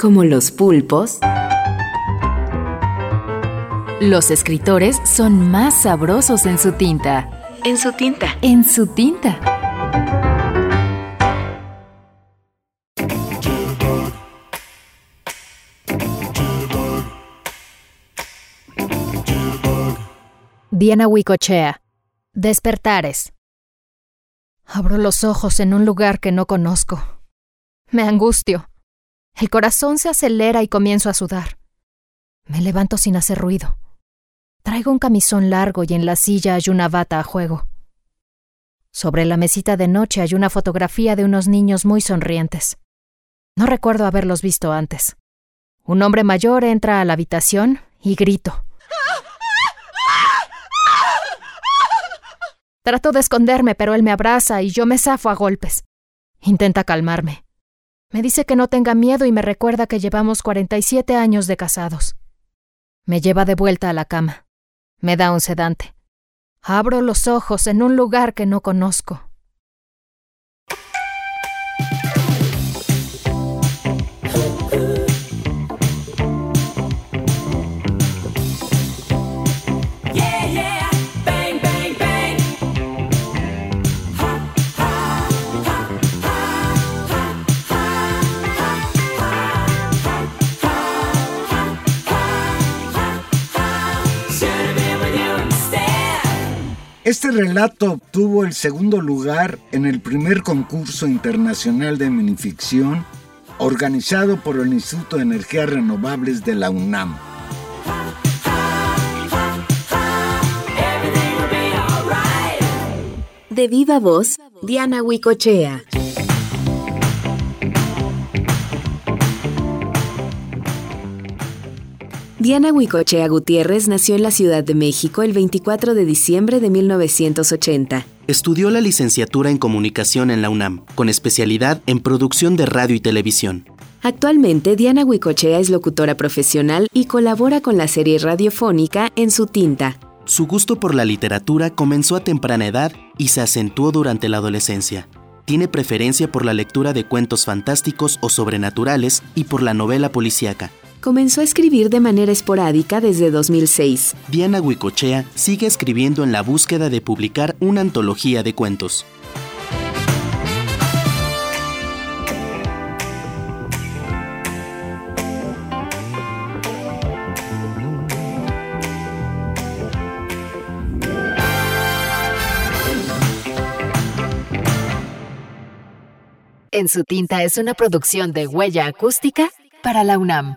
Como los pulpos, los escritores son más sabrosos en su tinta. En su tinta. En su tinta. Diana Huicochea. Despertares. Abro los ojos en un lugar que no conozco. Me angustio. El corazón se acelera y comienzo a sudar. Me levanto sin hacer ruido. Traigo un camisón largo y en la silla hay una bata a juego. Sobre la mesita de noche hay una fotografía de unos niños muy sonrientes. No recuerdo haberlos visto antes. Un hombre mayor entra a la habitación y grito. Trato de esconderme, pero él me abraza y yo me zafo a golpes. Intenta calmarme. Me dice que no tenga miedo y me recuerda que llevamos 47 años de casados. Me lleva de vuelta a la cama. Me da un sedante. Abro los ojos en un lugar que no conozco. Este relato obtuvo el segundo lugar en el primer concurso internacional de minificción organizado por el Instituto de Energías Renovables de la UNAM. De viva voz, Diana Huicochea. Diana Huicochea Gutiérrez nació en la Ciudad de México el 24 de diciembre de 1980. Estudió la licenciatura en comunicación en la UNAM, con especialidad en producción de radio y televisión. Actualmente, Diana Huicochea es locutora profesional y colabora con la serie radiofónica En su tinta. Su gusto por la literatura comenzó a temprana edad y se acentuó durante la adolescencia. Tiene preferencia por la lectura de cuentos fantásticos o sobrenaturales y por la novela policíaca. Comenzó a escribir de manera esporádica desde 2006. Diana Huicochea sigue escribiendo en la búsqueda de publicar una antología de cuentos. En su tinta es una producción de huella acústica para la UNAM.